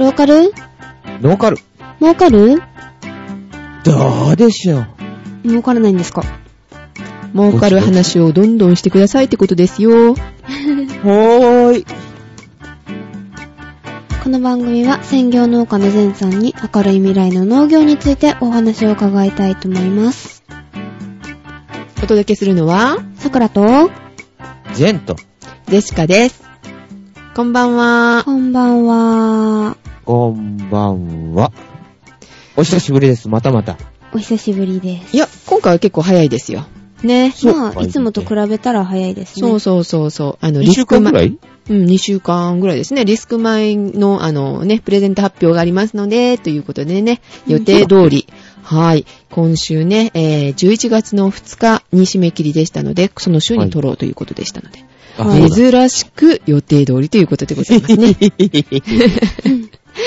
ローカル？ノーカル。儲かるどうでしょう。儲からないんですか？儲かる話をどんどんしてくださいってことですよ。ほーい。この番組は専業農家のゼンさんに明るい未来の農業についてお話を伺いたいと思います。お届けするのは、さくらと、ジェント。ジェシカです。こんばんは。こんばんは。こんばんは。お久しぶりです。またまた。お久しぶりです。いや、今回は結構早いですよ。ね。そうまあ、いつもと比べたら早いですね。そうそうそうそう。あの、2週間ぐらい？いうん、2週間ぐらいですね。リスク前の、あのね、プレゼント発表がありますので、ということでね、予定通り、はい。今週ね、えー、11月の2日に締め切りでしたので、その週に撮ろうということでしたので、あはいそうだ珍しく予定通りということでございますね。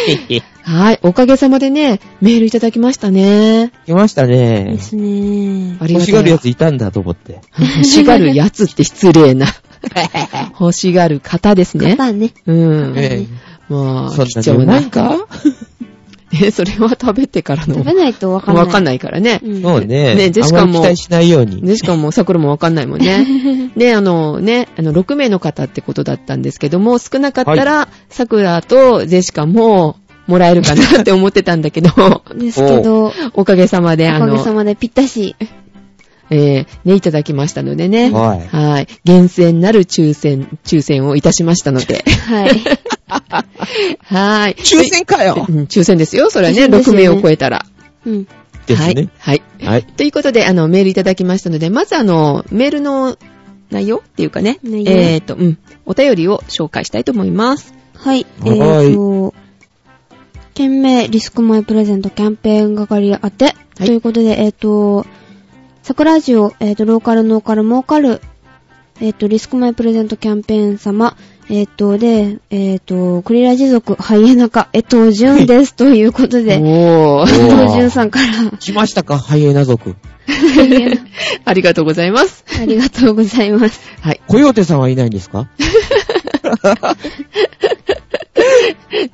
はい。おかげさまでね、メールいただきましたね。来ましたでね。すね。ありがとう欲しがるやついたんだと思って。欲しがるやつって失礼な。欲しがる方ですね。まあね。うん。えまあ、そん貴重ななにうまい。かえ、それは食べてからの。食べないとわかんない。わかんないからね。うんそうね。ねジェシカも期待しないように。で、しかも、桜もわかんないもんね。で、あのね、あの、6名の方ってことだったんですけども、少なかったら、桜とジェシカももらえるかなって思ってたんだけど、ですけど、おかげさまで、あおかげの、さまでぴったし。えー、ね、いただきましたのでね。はいはい。厳選なる抽選、抽選をいたしましたので。はい。はい。抽選かようん抽選ですよ。それはね、抽選ですよね6名を超えたら。うん。はいですね。。はい。はい。ということで、あの、メールいただきましたので、まずあの、メールの内容っていうかね、内容えっ、と、うん、お便りを紹介したいと思います。はい。えはいーと、件名リスクマイプレゼントキャンペーン係宛て、いということで、えっ、と、桜ジオ、えっ、と、ローカル、ノーカル、儲かる、えっ、と、リスクマイプレゼントキャンペーン様、えっ、と、で、えっ、と、クリラジ族、ハイエナカ、江藤淳です。ということで、おー。江おー藤淳さんから、来ましたかハイエナ族。ありがとうございます。ありがとうございます。はい。コヨーテさんはいないんですか？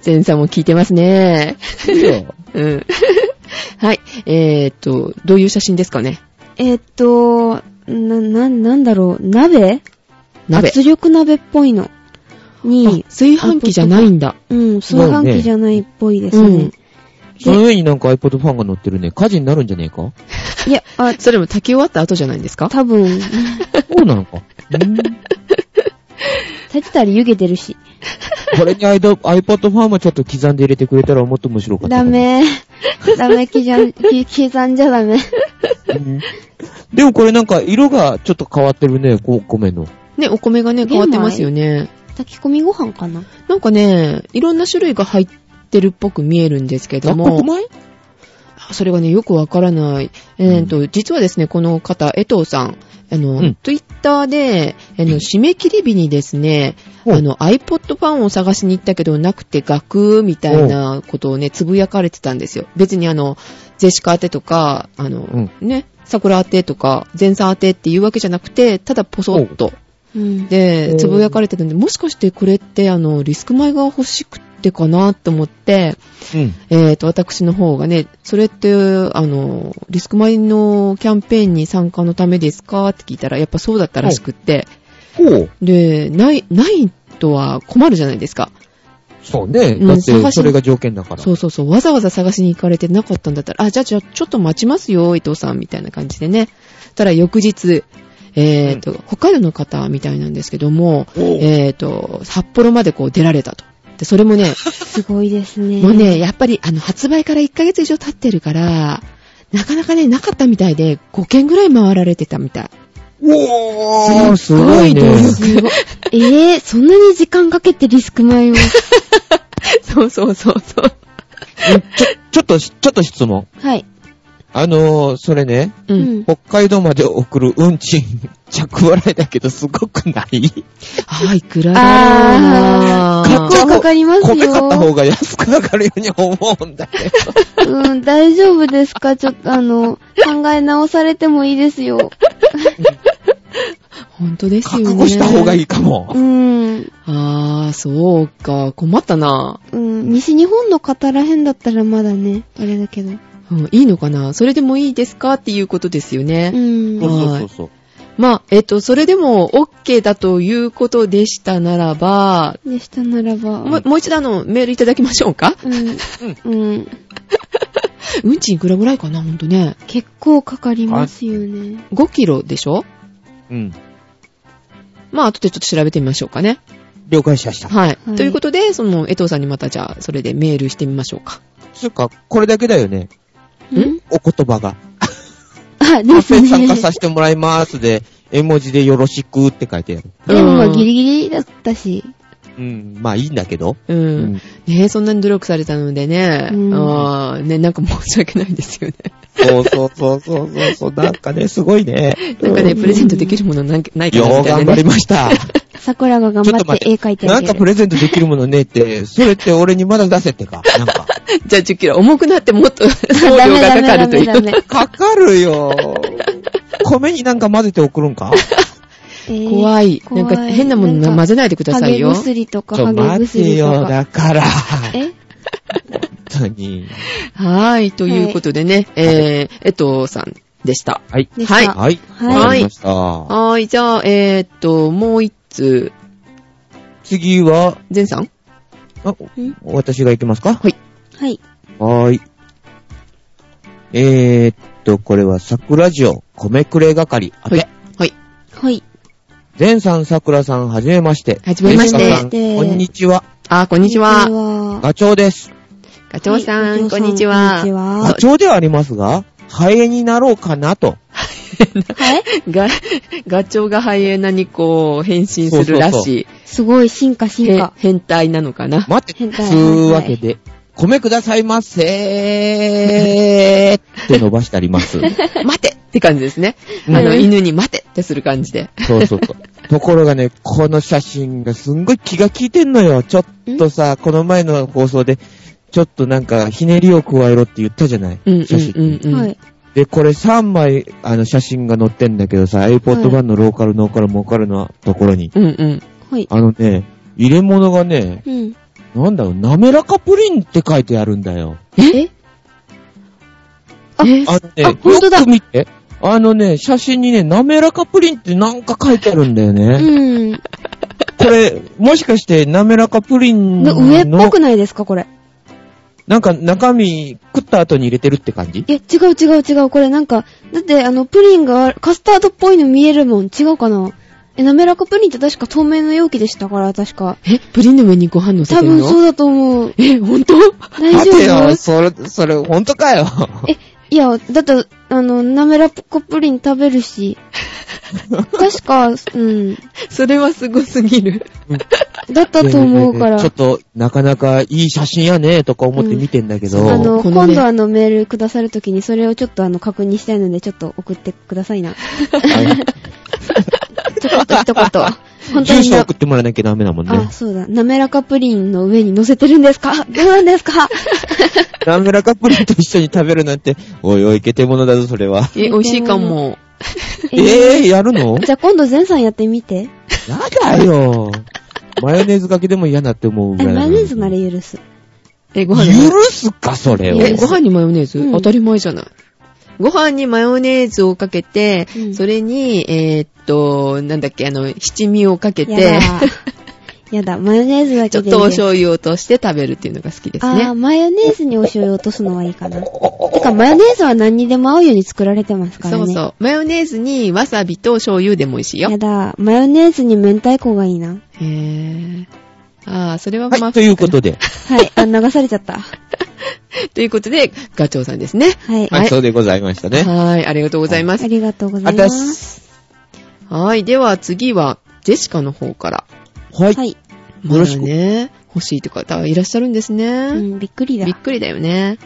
ゼンさんも聞いてますね。いいようん。はい。えっ、と、どういう写真ですかね？えっ、と、な、な、なんだろう、鍋？鍋。圧力鍋っぽいのあに、炊飯器じゃないんだ。うん、炊飯器じゃないっぽいですね。うんその上になんか iPod ファンが乗ってるね。火事になるんじゃねえか？いや、あ、それも炊き終わった後じゃないんですか？多分、そうなのか？うん炊いてたら湯気出るし。これに iPod ファンもちょっと刻んで入れてくれたらもっと面白かった。ダ。メ。ダメ、刻ん、き刻んじゃダメ。うんでもこれなんか色がちょっと変わってるね、こ米の。ね、お米がね、変わってますよね。炊き込みご飯かな？なんかね、いろんな種類が入ってるっぽく見えるんですけども、それがね、よくわからない。えっ、と、実はですね、この方、江藤さん、あの、うん。ツイッターで、あの、締め切り日にですね、あの、iPod ファンを探しに行ったけどなくてガクーみたいなことをね、つぶやかれてたんですよ。別にあの、ジェシカ宛てとか、あの、うん。ね、桜宛てとか、前さん宛てっていうわけじゃなくて、ただポソッと。うん。でう、んつぶやかれてたんで、もしかしてこれって、あの、リスク米が欲しくってかなと思って、うん。えっ、と、私の方がね、それって、あの、リスク米のキャンペーンに参加のためですかって聞いたら、やっぱそうだったらしくって、ほう。で、ない、ないとは困るじゃないですか。そうね。うんだってそれが条件だから。そうそうそう、わざわざ探しに行かれてなかったんだったら、あ、じゃあ、じゃあ、ちょっと待ちますよ、伊藤さん、みたいな感じでね。たら、翌日、えっ、と、北海道の方みたいなんですけども、えっ、と、札幌までこう出られたと。で、それもね、すごいですね。もうね、やっぱり、あの、発売から1ヶ月以上経ってるから、なかなかね、なかったみたいで、5件ぐらい回られてたみたい。おー、すごいね。すごいえー、そんなに時間かけてリスク米を。そうそうそうそう。ちょ、ちょっと、ちょっと質問。はい。あのー、それね、う。うんん。北海道まで送る運賃、着払いだけどすごくない？あ、いくらだろうなあー結構かかりますよ米買った方が安く上がるように思うんだけど。うん、大丈夫ですか？ちょっとあの、考え直されてもいいですよ。本当ですよね。覚悟した方がいいかも。うん。あー、そうか。困ったな。うん。ん、西日本の方らへんだったらまだね、あれだけど。うんいいのかな？それでもいいですか？っていうことですようね。ん。そうそうそうそう。まあ、えっと、それでも OK だということでしたならば、でしたならば。ももう一度あの、メールいただきましょうか？うん。うん。運賃いくらぐらいかな？ほんとね。結構かかりますよね。5キロでしょ？うん。まあ、後でちょっと調べてみましょうかね。了解しました。はい。はいということで、その、江藤さんにまたじゃあ、それでメールしてみましょうか。つうか、これだけだよね。ん？お言葉が。あ、カフですェ参加ね。させてもらいますで、絵文字でよろしくって書いてある。でもまあうんギリギリだったし。うん。まあいいんだけど。う。うんん。ねえ、そんなに努力されたのでね。うんああ、ね、なんか申し訳ないですよね。そうそうそうそうそうそう。なんかね、すごいね。なんかね、うんプレゼントできるものなんないかようなみたいなね。頑張りました。桜が頑張って絵描いてなんかプ。レゼントできるものねって、それって俺にまだ出せってか？なんか。じゃあ10キロ。重くなってもっと送料がかかるという。ダメダメダメかかるよ。米になんか混ぜて送るんか？えー怖い。なんか変なもの混ぜないでくださいよハゲ。薬とかハゲちょ待てよ、薬とか。だから。え？本当に。はい。ということでね、えー、江藤さんでした。はい。はいはい。はいわかりました。はい。じゃあ、えー、っと、もう一通、次は、前さん？あ、ん私が行きますか？はい。はい。はーい。えーっと、これは桜ジオ、米くれ係。あはいて。。はい。はい。前さん、桜さん、はじめまして。はじめましてメスカさんこんにちは。あー、こんにちは。こんにちは。ガチョウです。ガチョウさん、はいこんにちは。こんにちはガチョウではありますが、ハエになろうかなと。はいガ、ガチョウがハイエナにこう、変身するらしい。すごい進化進へ化。変態なのかな？待って、変態つうわけで、米くださいませー って伸ばしてあります。待てって感じですね。うんあの、犬に待てってする感じで。そうそうそう。ところがね、この写真がすんごい気が利いてんのよ。ちょっとさ、この前の放送で、ちょっとなんか、ひねりを加えろって言ったじゃない？うんうん写真に。うんうん。はい。で、これ3枚、あの、写真が載ってんだけどさ、iPod 版のローカル、ノーカル、モーカルのところに。うんうん。はい。あのね、入れ物がね、うん。なんだろう、滑らかプリンって書いてあるんだよ。え？あえ？あのね、あほんとだよく見て。あのね、写真にね、滑らかプリンってなんか書いてあるんだよね。うん。これ、もしかして滑らかプリンのの、上っぽくないですか、これ？なんか中身食った後に入れてるって感じ？いや、違う違う違う。これなんか、だってあの、プリンがカスタードっぽいの見えるもん。違うかな？え、滑らかプリンって確か透明の容器でしたから、確か。え、プリンの上にご飯乗せ多てるの？分そうだと思う。え、ほんと大待てよ、丈夫それ、それ、ほんとかよ。え、いや、だって、あの、滑らかプリン食べるし。確か、うん。それはすごすぎる。だったと思うから。ちょっと、なかなかいい写真やね、とか思って見てんだけど。うんあの、このね今度あのメールくださるときにそれをちょっとあの確認したいのでちょっと送ってくださいな。ちょっと一言。本当住にな所送ってもらわなきゃダメだもんねあ、。そうだ。滑らかプリンの上に乗せてるんですか？どうなんですか？滑らかプリンと一緒に食べるなんて、おいおい、けてものだぞ、それは。え、美味しいかも。ええー、やるの？じゃあ今度前さんやってみて。やだよ。マヨネーズかけでも嫌だって思うぐえ、らいだマヨネーズなら許す。え、ご飯に許すか、それを。え、ご飯にマヨネーズ、うん当たり前じゃない。ご飯にマヨネーズをかけて、うんそれに、えーっと、なんだっけ、あの、七味をかけてや、だ。やだ。マヨネーズだけちょっとお醤油を落として食べるっていうのが好きですあー、ね。マヨネーズにお醤油落とすのはいいかな。てか、マヨネーズは何にでも合うように作られてますからね。そうそう。マヨネーズにわさびと醤油でも美味しいよや。だ。マヨネーズに明太子がいいな。へー。あー、それはまあ、はい、ということで。はい。あ、流されちゃった。ということで、ガチョウさんですね。はい。はい、そうでございましたね。はい、ありがとうございますあ。りがとうございます。す。はい、では次は、ジェシカの方から。はい。はい。まだね、欲しいって方いらっしゃるんですね。うん、びっくりだびっ。くりだよね。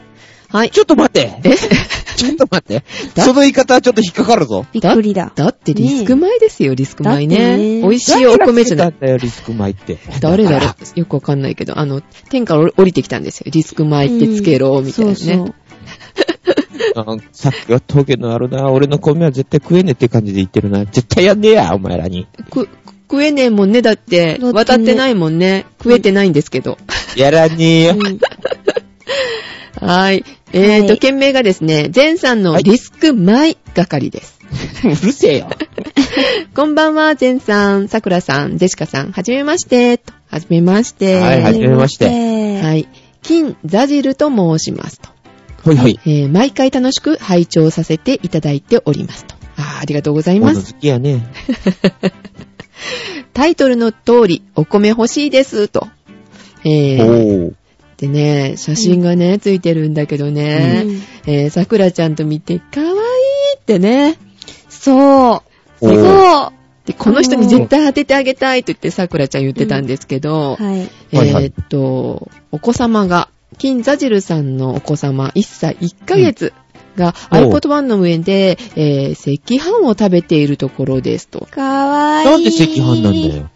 はい。ちょっと待って。え？ちょっと待って。だ？その言い方はちょっと引っかかるぞ。びっくりだ。だ？ってリスク米ですよ、リスク米だってね。ね美味しいお米じゃない。誰がつけたよ、リスク米って。誰だろよくわかんないけど、あの、天から降りてきたんですよ。リスク米ってつけろ、みたいなね。そうそう。らあさっきは峠のあるな、俺の米は絶対食えねえって感じで言ってるな。絶対やんねえや、お前らに。く、食えねえもんね。だって、だってね渡ってないもんね。食えてないんですけど。やらねえよ。うんはい。えーと、はい件名がですね、前さんのリスク前係です。うるせえよ。こんばんは、前さん、さくらさん、ジェシカさん、はじめまして。とはじめまして。はいはじめましては。はいい。金ザジルと申しますと。はいはい。えー毎回楽しく拝聴させていただいておりますと。あーありがとうござい物ます。好きやね。タイトルの通り、お米欲しいですと。えー。でね、写真がね、ついてるんだけどね、うんえー、さくらちゃんと見て、かわいいってね。そう。そう。で、この人に絶対当ててあげたいと言ってさくらちゃん言ってたんですけど、はい。えはいはいーっと、お子様が、金ザジルさんのお子様、1歳1ヶ月がうん iPod 1の上で、えー赤飯を食べているところですと。かわいい。なんで赤飯なんだよ。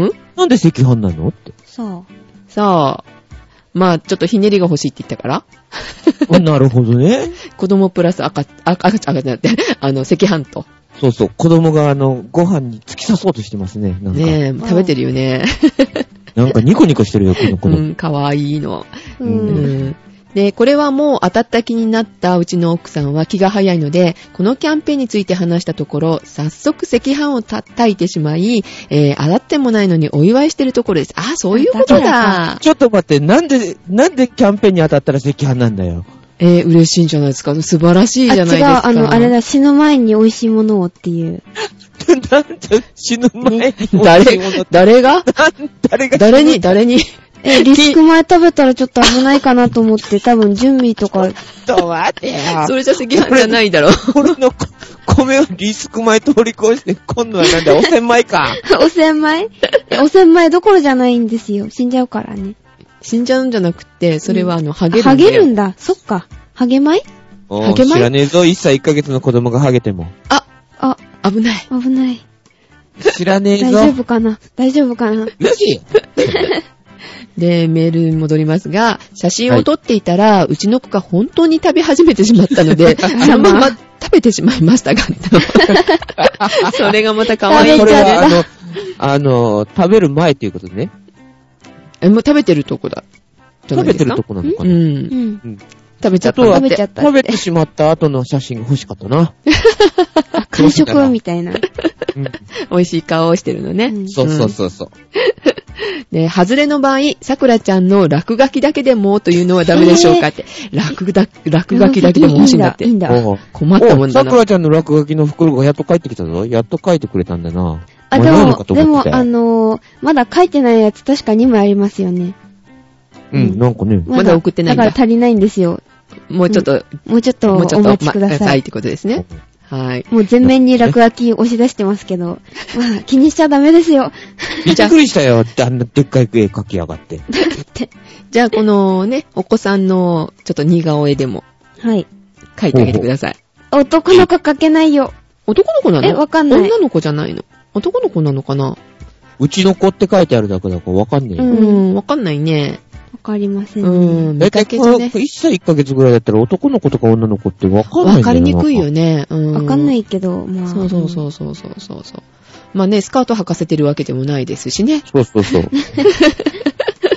ん？なんで赤飯なのって。そさあ、まあ、ちょっとひねりが欲しいって言ったから、あなるほどね。子供プラス赤、赤、赤、赤じゃなくて、あの、赤飯と。そうそう。子供があの、ご飯に突き刺そうとしてますね。なんか。ねえ、食べてるよね。なんかニコニコしてるよ、この子供。うん、かわいいの。う。ううんん。で、これはもう当たった気になったうちの奥さんは気が早いので、このキャンペーンについて話したところ、早速赤飯を叩いてしまい、えー、洗ってもないのにお祝いしてるところです。あ、そういうことだ。ちょっと待って、なんで、なんでキャンペーンに当たったら赤飯なんだよ？えー、嬉しいんじゃないですか。素晴らしいじゃないですか。あ、違う、あの、あれだ、死ぬ前に美味しいものをっていう。なんで死ぬ前に誰美味しいもの、誰？が？誰が誰に？誰に？え、リスク前食べたらちょっと危ないかなと思って、多分準備とか、ちょっと待ってよ。それじゃ赤飯じゃないだろ。俺のこ米をリスク前通り越して、今度はなんだ、汚染米か。お千枚えお千枚どころじゃないんですよ。死んじゃうからね。死んじゃうんじゃなくて、それはあの、ハゲるんだハよ。ゲるんだ。そっか。ハゲ米？おハゲ米？知らねえぞ、1歳1ヶ月の子供がハゲても。あ、あ、危ない。危ない。知らねえぞ。大丈夫かな？大丈夫かな？よ。で、メールに戻りますが、写真を撮っていたら、うちの子が本当に食べ始めてしまったので、そのまま食べてしまいましたが、それがまた可愛いこれは、あの、あの、食べる前っていうことでね。え、もう食べてるとこだ。食べてるとこなのかな？うん。うん。食べちゃった食べちゃった食べてしまった後の写真が欲しかったな。あ、完食みたいな。うん美味しい顔をしてるのね。うんそうそうそうそう。で、外れの場合、さくらちゃんの落書きだけでもというのはダメでしょうかって。落だ、落書きだけでも欲しいんだっていい。んだ。いいんだおう困ったもんだな。おさくらちゃんの落書きの袋がやっと帰ってきたぞ。やっと書いてくれたんだな。あ、でもでも、あのー、まだ書いてないやつ確か2枚ありますよね。うん、なんかね。まだ送ってないんだだから足りないんですよ。もうちょっと、もうちょっとおもうちょっと、待ちください。まはいってことですね。はい。もう全面に落書き押し出してますけど。まあ、気にしちゃダメですよ。びっくりしたよ。あんなでっかい絵描きやが って。じゃあ、このね、お子さんのちょっと似顔絵でもはい。描いてあげてください。男の子書けないよ。男の子なの？えわかんない女の子じゃないの？男の子なのかな？うちの子って書いてあるだけだからわかんねえうん、わかんないね。わかりませんうね。ん、見だいたかいこのけじゃね。1歳1ヶ月ぐらいだったら男の子とか女の子ってわかんないわかりにくいよ。ね。うん。。わかんないいけど、まあ。そうそうそうそうそうそう。まあね、スカート履かせてるわけでもないですしね。そうそうそう。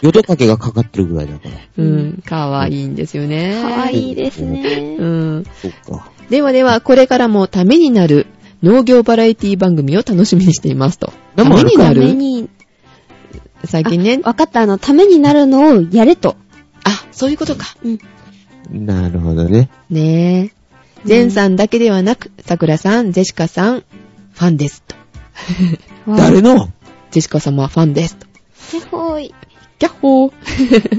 淀かけがかかってるぐらいだから。うん、かわいいんですよね。かわいいですねう。ん。そっか。ではでは、これからもためになる農業バラエティ番組を楽しみにしていますと。ためになる？めに、最近ね。わかった、あの、ためになるのをやれと。あ、そういうことか。うん。なるほどね。ねえ。ゼンさんだけではなく、さくらさん、ジェシカさん、ファンですと。わ誰の？ジェシカ様はファンですと。せほーい。キャッホー、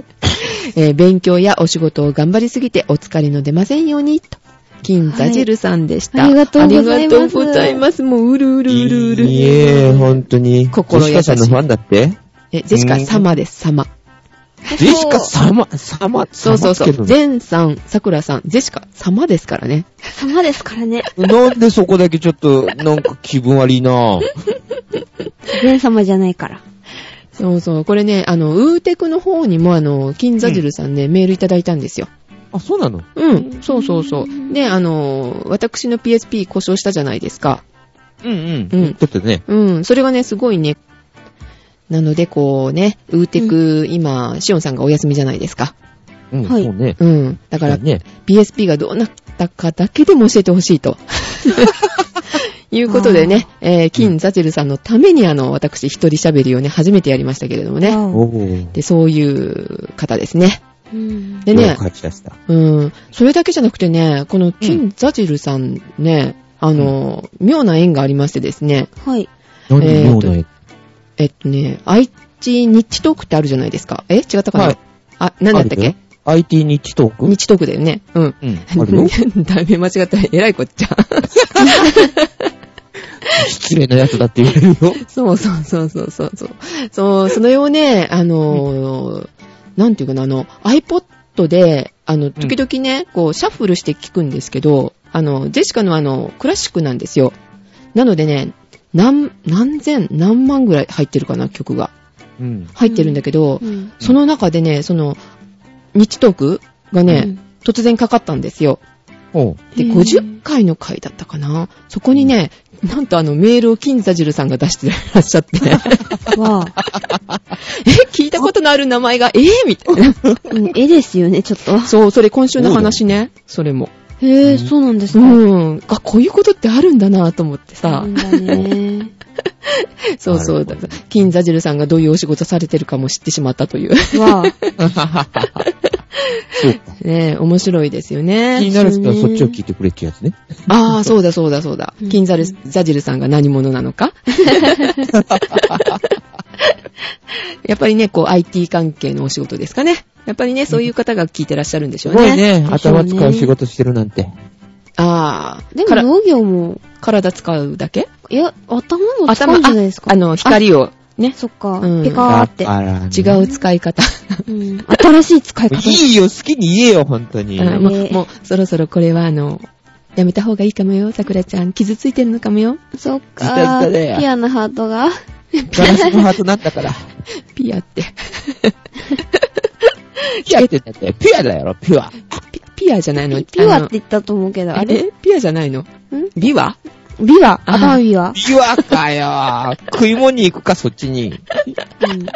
えー勉強やお仕事を頑張りすぎてお疲れの出ませんように、と。金座汁さんでした、はいありがとうございますありがとうございます。もう、うるうるうるうる。いいえ、ほんとに。心優しいジェシカさんのファンだってえ、ジェシカ様です、様。ジェシカ様、様、そうそうそう。ゼンさん、さくらさん、ジェシカ様ですからね。様ですからね。なんでそこだけちょっと、なんか気分悪いなぁ。善様じゃないから。そうそう。これね、あの、ウーテクの方にも、あの、金座汁さんね、メールいただいたんですよ。あ、そうなの？うん、そうそうそう。で、あの、私の PSP 故障したじゃないですか。うんうん。うんちょっとね。うん、それがね、すごいね。なので、こうね、ウーテク、今、シオンさんがお休みじゃないですか。うん、はいそうね。うん。だから、ね。BSP がどうなったかだけでも教えてほしいと。いうことでね、えー、金ザチェルさんのためにあの、私一人喋りをね、初めてやりましたけれどもね。で、そういう方ですね。うんでね。うん。それだけじゃなくてね、この金ザチェルさんね、あの、妙な縁がありましてですね、はい。何えーと妙な絵えっとね、愛知日トークってあるじゃないですか。え？違ったかな、はいあ、何だったっけ ?IT 日トーク？日トークだよね。うん。うん。あるよ。題名間違ったらえらいこっちゃ。失礼なやつだって言われるよ。そ うそうそうそうそうそう。そう、それをね、あのーなんていうかな、あの、iPod で、あの、時々ね、こう、シャッフルして聞くんですけど、あの、ジェシカのあの、クラシックなんですよ。なのでね、何、何千、何万ぐらい入ってるかな、曲が。うん。入ってるんだけど、うんその中でね、その、日トークがね、うん突然かかったんですよ。で、へー50回の回だったかな。そこにね、なんとあのメールを金ザジルさんが出してらっしゃって、わ え、聞いたことのある名前が、えー、みたいな。あ、うん、絵ですよね、ちょっと。そう、それ今週の話ね。それも。へえ、そうなんですうか。ん。あ、こういうことってあるんだなと思ってさね。そうそう。だから金ザジルさんがどういうお仕事されてるかも知ってしまったという。わあ、そうか。ねえ面白いですよ気ね。になる人はそっちを聞いてくれってやつね。ああ、そうだそうだそうだう。ん金ザルザジルさんが何者なのか やっぱりね、こう IT 関係のお仕事ですかね。やっぱりね、そういう方が聞いてらっしゃるんでしょすうね。ごいね。頭使う仕事してるなんて。ああ、でも農業も、体使うだけ？いや、頭も使うんじゃないですか。あの、光をね、そっか、うんピカーって。違う使い方。うん、新しい使い方。いいよ、好きに言えよ、本当に。うんもう、えーもうそろそろこれはあの、やめた方がいいかもよ、桜ちゃん。傷ついてるのかもよ。そっか ピアのハートが。ガラスのハートなんだから。ピアって。ピュアって言ったって、ピュアだよ、ピュア。ピピアじゃないの？ピュアって言ったと思うけど、あれ？え？ピアじゃないの？ん？ビワ？ビワあ頭ビワ。ピュアかよ。食い物に行くか、そっちに。うん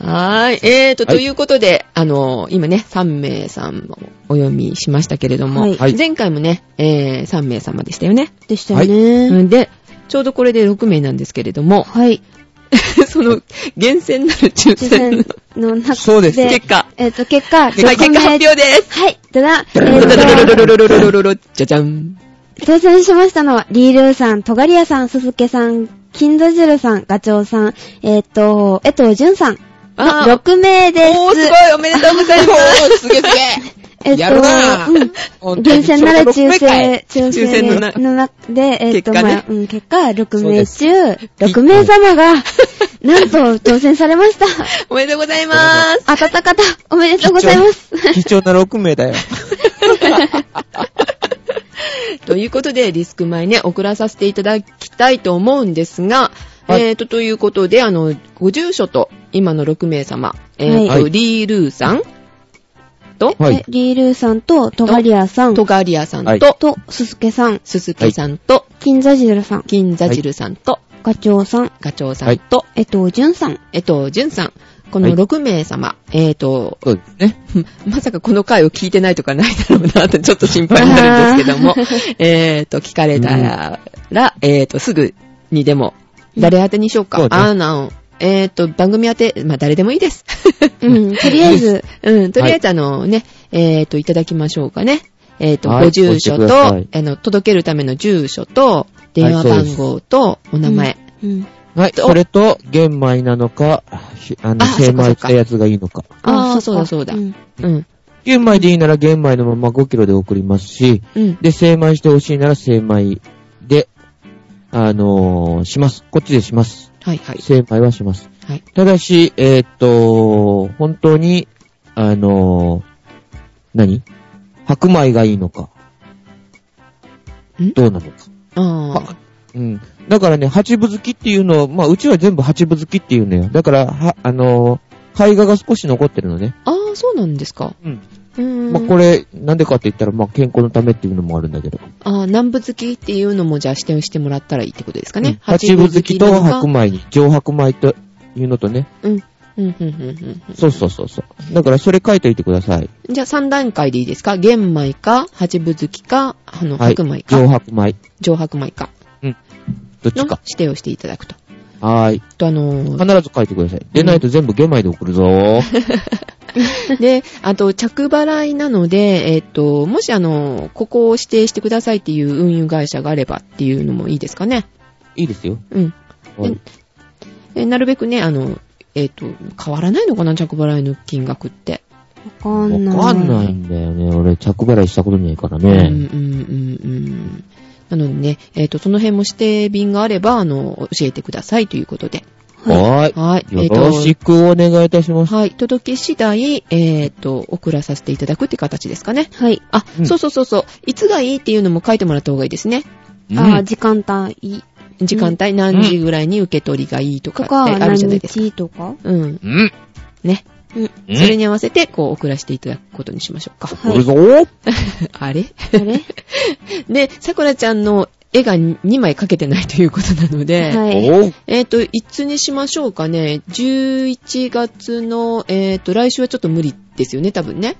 はーい。えーと、はいということで、あの、今ね、3名さんをお読みしましたけれども、はいはい前回もね、えー、3名様でしたよね。でしたようね。んで、ちょうどこれで6名なんですけれども、はい。その、厳選なる抽抽選選の中で。そうです結果、えっと、結果、はい、結果発表です。はい。ただ、えドロドロドロドっロドロドロドロじゃじゃん。と、当選しましたのは、リールーさん、トガリアさん、すすけさん、金座汁さん、ガチョウさん、えっと、江藤淳さん、あー6名です。おー、すごいおめでとうございます。おー、すげえすげえっと、やるなぁうん。厳選なる抽選い、抽抽選の中で、えっと、結果ねまあ、うん、結果、6名中、6名様が、なんと、当選されました。おめでとうございます。あたたかた、おめでとうございます。貴重な6名だよ。ということで、リスク前ね、送らさせていただきたいと思うんですが、はいえーと、ということで、あの、ご住所と、今の6名様、えーと、はいリールーさんと、はい。え。リールーさんと、トガリアさん、トガリアさんと、はい。と、すすけさん、すすけさんと、金座汁さん、金座汁さんと、ガチョウさん、ガチョウさんと、江藤淳さん。えっと、じゅんさん。このはい。6名様、えっ、と、そうですね。まさかこの回を聞いてないとかないだろうなとちょっと心配になるんですけども、えっと、聞かれたら、えっ、と、すぐにでも、誰宛てにしようか。そうね。あの、えっ、と、番組宛て、まあ、誰でもいいです。うん、とりあえず、うん、とりあえずあのね、えっ、と、いただきましょうかね。えっ、と、はいご住所と、ださいあの、届けるための住所と、電話番号と、お名前。うん。はい。とそれと、玄米なのか、ひあの、あ精米したやつがいいのか。ああ、そうだそうだ。うんうん。玄米でいいなら玄米のまま5キロで送りますし、うん。で、精米してほしいなら精米で、あのーします。こっちでします。はいはい。精米はします。はい。ただし、えーっと、本当に、あのー何？白米がいいのか。ん？どうなのか。あはうん。だからね、八分好きっていうのを、まあ、うちは全部八分好きっていうのよ。だから、は、あのー、胚芽が少し残ってるのね。あ。ああ、そうなんですか。うん。うん。まあ、これ、なんでかって言ったら、まあ、健康のためっていうのもあるんだけど。あー南部好きっていうのもじゃあ視点してもらったらいいってことですかね？八分好きと白米に、上白米というのとね。うん。うん、うん、うん、うん。そうそうそうそう。だからそれ書いておいてください。じゃあ3段階でいいですか？玄米か、八分好きか、あの、はい。白米か、上白米。上白米かのどっちか。指定をしていただくと。はーい。と、あのー必ず書いてください。でないと全部玄米で送るぞー。で、あと、着払いなので、えっ、と、もしあの、ここを指定してくださいっていう運輸会社があればっていうのもいいですかね。いいですよ。うん。はいえなるべくね、あの、えっ、と、変わらないのかな、着払いの金額って。わかんない。わかんないんだよね。俺、着払いしたことないからうん、うん、ね。うん、うん。なのでね、えっ、と、その辺も指定便があれば、あの、教えてくださいということで。はーはい。い。よろしくお願いいたします。はい。届け次第、えっ、と、送らさせていただくって形ですかね。はい。あ、うんそうそうそうそう。いつがいいっていうのも書いてもらった方がいいですね。うんあー、時間帯時間帯何時ぐらいに受け取りがいいとかとか、ってあるじゃな何いですか。日とか？うん。うん。ね。うん。うんそれに合わせて、こう、送らせていただくことにしましょうか。来るぞー。あれ？あれ？で、さくらちゃんの絵が2枚描けてないということなので、はい。えっ、と、いつにしましょうかね？11月の、えっ、と、来週はちょっと無理ですよね、多分ね。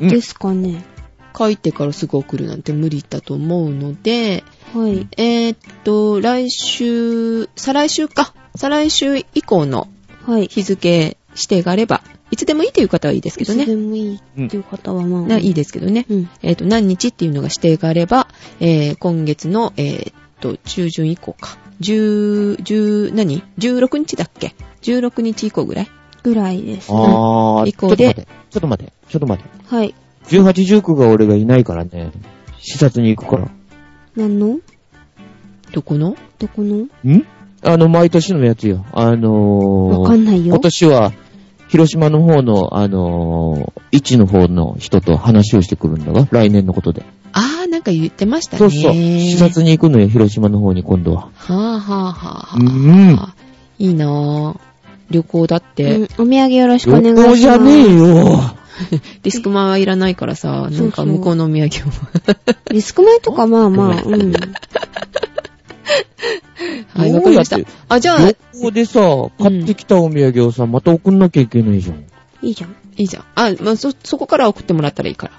うんですかね。書いてからすぐ送るなんて無理だと思うので、はい。えっ、と、来週、再来週か。再来週以降のはい。日付指定があれば、いつでもいいという方はいいですけどいつでね。もいいっていう方はまあ。ないいですけどね。うん。えっ、と、何日っていうのが指定があれば、えー今月の、えっ、と、中旬以降か。10、10、何 ?16 日だっけ ?16 日以降ぐらい？ぐらいです。あー、以降でちょっと待って。ちょっと待って。ちょっと待って。はい。18、19が俺がいないからね。視察に行くから。何の？どこの？どこの？ん？あの、毎年のやつよ。あのー、わかんないよ今。年は、広島の方の、あのー、位置の方の人と話をしてくるんだが、来年のことで。あー、なんか言ってましたね。そうそう。視察に行くのよ、広島の方に今度は。はぁ、はぁはぁはぁ。うんいいなぁ。旅行だって、うん。お土産よろしくお願いし旅ます。行じゃねえよ。リスクマンはいらないからさ、なんか向こうのお土産を。リスク米とかまあまあ、うん。はい、わかりました。あ、じゃあ、旅行でさ、買ってきたお土産をさ、また送んなきゃいけないじゃん。いいじゃん。いいじゃん。あ、まあ、そ、そこから送ってもらったらいいから。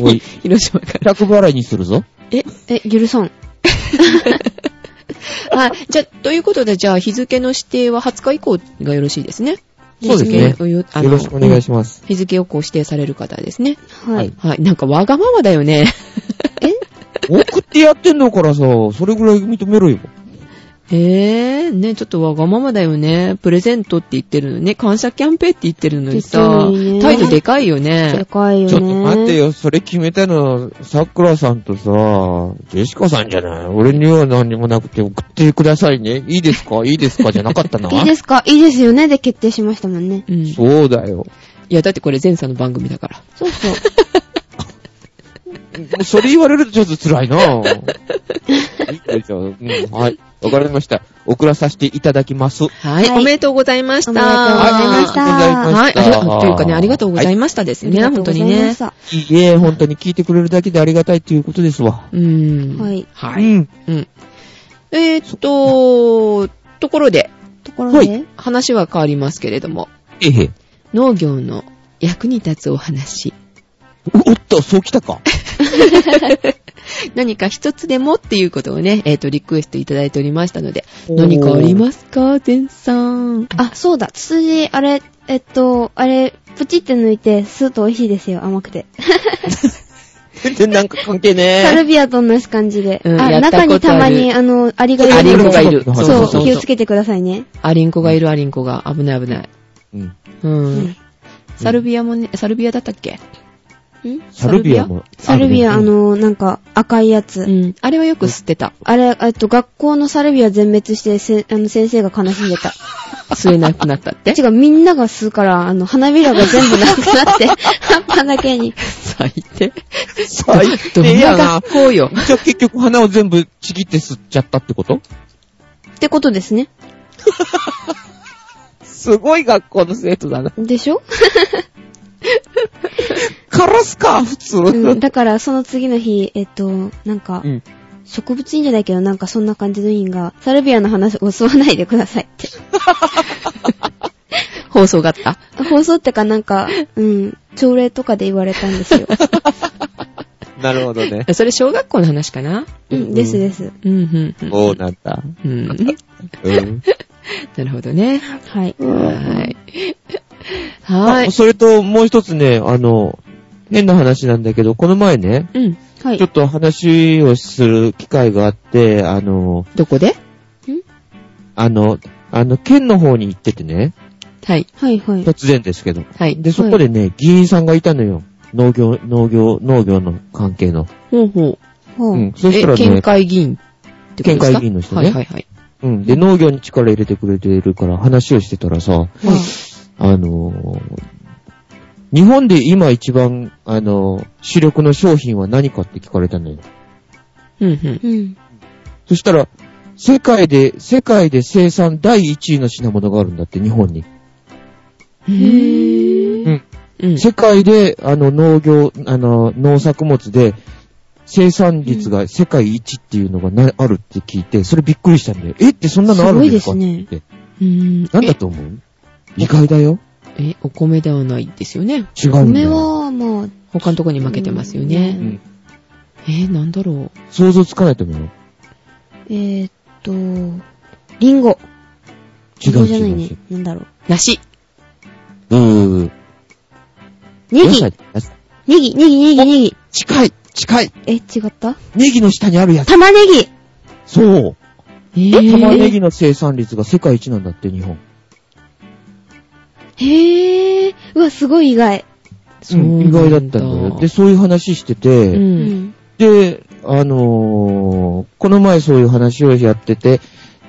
おい、広島から。100払いにするぞ。え、許さん。あ、じゃあ、ということで、じゃあ、日付の指定は20日以降がよろしいですね。そうですね日付をよろしくお願いします。日付をこう指定される方ですね。ははいい。はい。なんかわがままだよね。送ってやってんだからさ、それぐらい認めろよ。へえ、ね、ちょっとわがままだよね。プレゼントって言ってるのにね。感謝キャンペーンって言ってるのにさね態度でかいよでね。かいよね。ちょっと待って。よ、それ決めたの、さくらさんとさ、ジェシカさんじゃない？俺には何にもなくて送ってくださいね。いいですか？いいですか？じゃなかったな。いいですか？いいですよねで決定しましたもんね。うん。いそうだよ。や、だってこれ前さんの番組だから。そうそう。それ言われるとちょっと辛いなぁ。いいでしょう。うん、はい。わかりました。送らさせていただきます。はい、はいおめでとうございました。おめでとうございましたはい、ありがとうというかね、ありがとうございまましたですね、本当にね。いいえ、本当に聞いてくれるだけでありがたいっていうことですわ。うーん。はい。はい。うん。うん。えーっと、ところで、ところで、はい話は変わりますけれども、えへ。農業の役に立つお話。おっと、そうきたか。何か一つでもっていうことをね、えーっと、リクエストいただいておりましたので、何かありますか前さん？あ、そうだ、ツツジ、あれ、えっと、あれ、プチって抜いて、スーッと美味しいですよ、甘くて。全然なんか関係ねサ ルビアと同じ感じで。あ、うんやった中にたまに、あの、アリがいるアリンコがいる。そうそう、気をつけてくださいね。アリンコがいるアリンコが危ない危ない。うん。うん。うんサルビアもね、サルビアだったっけ？んサルビアも。サルビア、あの、なんか、赤いやつ。うん。あれはよく吸ってた。あれ、えっと、学校のサルビア全滅して、せあの、先生が悲しんでた。吸えなくなったって？違う、みんなが吸うから、あの、花びらが全部なくなって、葉っぱだけに。最低。最低やなな。学校よ。じゃあ結局花を全部ちぎって吸っちゃったってこと？ってことですね。すごい学校の生徒だな。でしょ？枯らすか、普通。うん、だから、その次の日、えっと、なんか、うん植物院じゃないけど、なんかそんな感じの院が、サルビアの話を吸わないでくださいって。放送があった放送ってかなんか、うん、朝礼とかで言われたんですよ。なるほどね。それ小学校の話かな？うん、ですです。うん、うん、うん。そうなんだ。うん。うん。なるほどね。はい。はい。はいあ。それと、もう一つね、あの、変な話なんだけど、この前ね、うん。はいちょっ。と話をする機会があって、あの、どこで？あの、あの、県の方に行っててね、はい。はい、はい。突然ですけど。はい。で、そこでね、議員さんがいたのよ。農業、農業、農業の関係の。ほうほほう。うん。そしたらね、会議員ってことですか？県会議員の人ねはいはいはい。うん。で、農業に力入れてくれてるから話をしてたらさ、はいあのー日本で今一番、あのー主力の商品は何かって聞かれたのよ。うんうん。うん。そしたら、世界で、世界で生産第1位の品物があるんだって、日本に。へぇうん。うん。世界で、あの、農業、あの、農作物で、生産率が世界一っていうのがな、あるって聞いて、それびっくりしたんだよ。えってそんなのあるんですかすごいですねって。うんなんだと思う？意外だよ。え、お米ではないですよね。違うんだ米よ。は、まあ、他のとこに負けてますようね。んえー、なんだろう。想像つかないと思うよ。えーっと、リンゴ。違うリンゴじゃないね違う違う。。なんだろう。梨。うー。ネギネギ、ネギ、ネギ、ネギ。近い近いえ、違った？ネギの下にあるやつ。玉ねぎそう。えー玉ねぎの生産率が世界一なんだって、日本。へー。うわ、すごい意外。そう意外だったんだよ。で、そういう話してう。て、うんん。で、あのーこの前そういう話をやってて、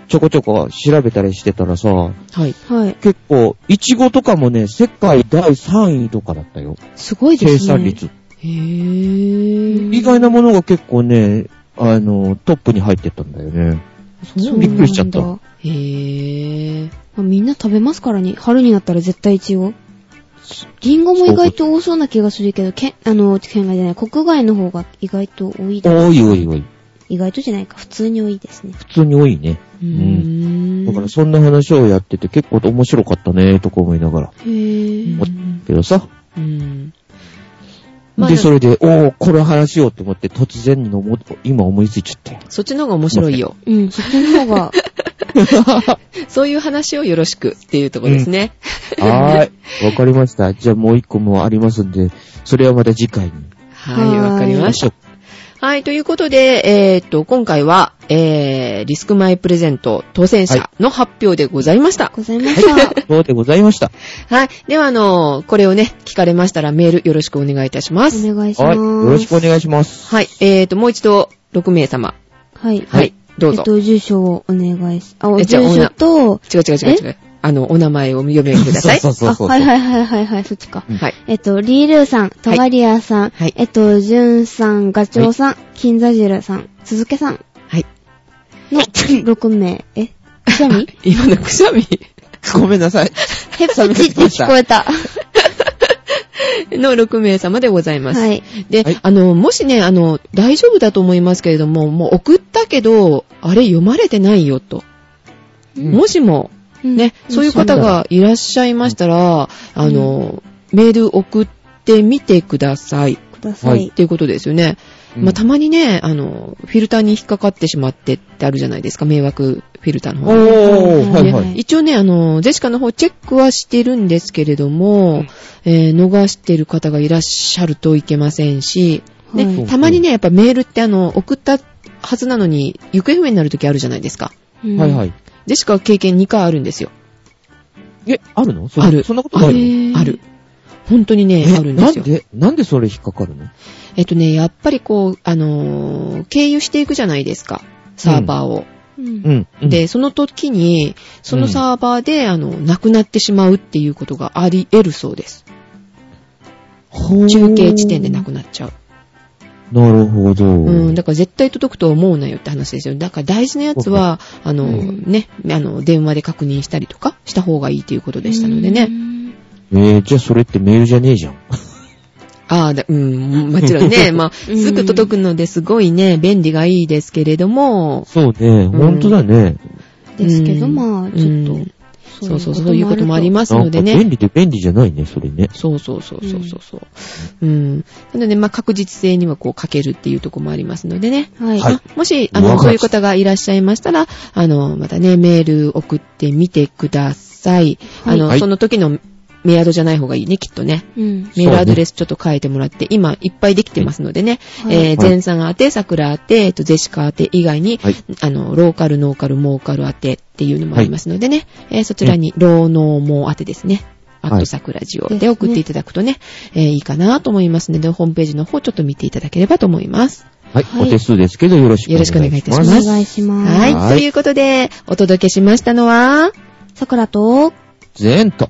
ちょこちょこ調べたりしてたらさ、はい。はい。結構、イチゴとかもね、世界第3位とかだったよ。すごいですね。生産率。へぇ意外なものが結構ね、あの、トップに入ってったんだよね。そうびっくりしちゃったへぇまあみんな食べますからね。春になったら絶対イチゴ。リンゴも意外と多そうな気がするけど、県、あの、県外じゃない、国外の方が意外と多いだろうおいおいおい。意外とじゃないか、普通に多いですね。普通に多いね。うーん。だからそんな話をやってて結構面白かったね、とか思いながら。へぇうー。んけどさ。うん。まあで、それで、おー、これ話しようと思って突然にのも、今思いついちゃったよ。そっちの方が面白いよ。うん、そっちの方が、そういう話をよろしくっていうところですね。はーい。わかりました。じゃあもう一個もありますんで、それはまた次回に。はい、わかりました。ょはい、ということで、えーっと、今回は、えー、リスクマイプレゼント当選者の発表でございました。ございました。そうでございました。はい。では、あの、これをね、聞かれましたらメールよろしくお願いいたします。お願いしはい。ます。よろしくお願いします。はい。えーっと、もう一度、6名様。はい。はい。どうぞ。えっと、住所をお願いし、あ、えじゃあ住所と、違う違う違う違う。あの、お名前を読めください。そうそうそうそう。あ、はいはいはいはいはい、そっちか。うんはい。えっと、リールーさん、トガリアさん、はいえっと、ジュンさん、ガチョウさん、金座汁さん、鈴木さんはい。の 6名。えくしゃみ？今のくしゃみ？ごめんなさい。へっぷちって聞こえた。の6名様でございます。はい。で、はいあの、もしね、あの、大丈夫だと思いますけれども、もう送ったけど、あれ読まれてないよと。うんもしも、うんね、そういう方がいらっしゃいましたら、あの、メール送ってみてください。くださはいいっ。ていうことですよね。うんまあ、たまにね、あの、フィルターに引っかかってしまってってあるじゃないですか、迷惑フィルターの方に。おー、はいねはい。一応ね、あの、ゼシカの方チェックはしてるんですけれども、うんえー逃してる方がいらっしゃるといけませんし、ね、はいたまにね、やっぱメールってあの、送ったはずなのに、行方不明になるときあるじゃないですか。うんはいはい。ゼシカは経験2回あるんですよ。え、あるの？そあるそんなことないの？ある。本当にね、えあるんですよ。なんで、なんでそれ引っかかるの？えっとね、やっぱりこう、あのー経由していくじゃないですか、サーバーを。うんうん。うん、で、その時に、そのサーバーで、あの、なくなってしまうっていうことがあり得るそうです。中継地点でなくなっちゃう。なるほど。うん、だから絶対届くと思うなよって話ですよ。だから大事なやつは、あの、うんね、あの、電話で確認したりとかした方がいいということでしたのでね。。えー、じゃあそれってメールじゃねえじゃん。ああ、だうん、もちろんね、まあ、うんすぐ届くのですごいね、便利がいいですけれども、そうね、ほんとだね。ですけど、うんまあ、ちょっとうん、そうそうそう、そういうこともありますのでね。便利で便利じゃないね、それね。そうそうそうそうそうそう。うん。なので、まあ、確実性にはこう、かけるっていうところもありますのでね。はい。もし、あの、そういう方がいらっしゃいましたら、あの、またね、メール送ってみてください。あの、はいその時のメアドじゃない方がいいね、きっとね。うん。メールアドレスちょっと変えてもらって、今いっぱいできてますのでね、はいえー、前さん宛て、桜宛て、えっと、ゼシカ宛て以外に、はい。あの、ローカル、ノーカル、モーカル宛てっていうのもありますのでね、えーそちらに、ローノーモー宛てですね。アット桜ジオで送っていただくとね、えーいいかなと思いますので、ホームページの方ちょっと見ていただければと思います。はい。はいお手数ですけど、よろしくお願いします。よろしくお願いいたしおます願いします。はい。はいということで、お届けしましたのは、さくらと、ゼント。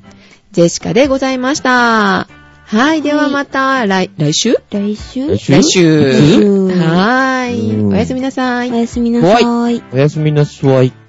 ジェシカでございました。はい。ではまた、来、来週？来週？来週来週。うんはーい。うんおやすみなさいお。やすみなさい。おやすみなさい。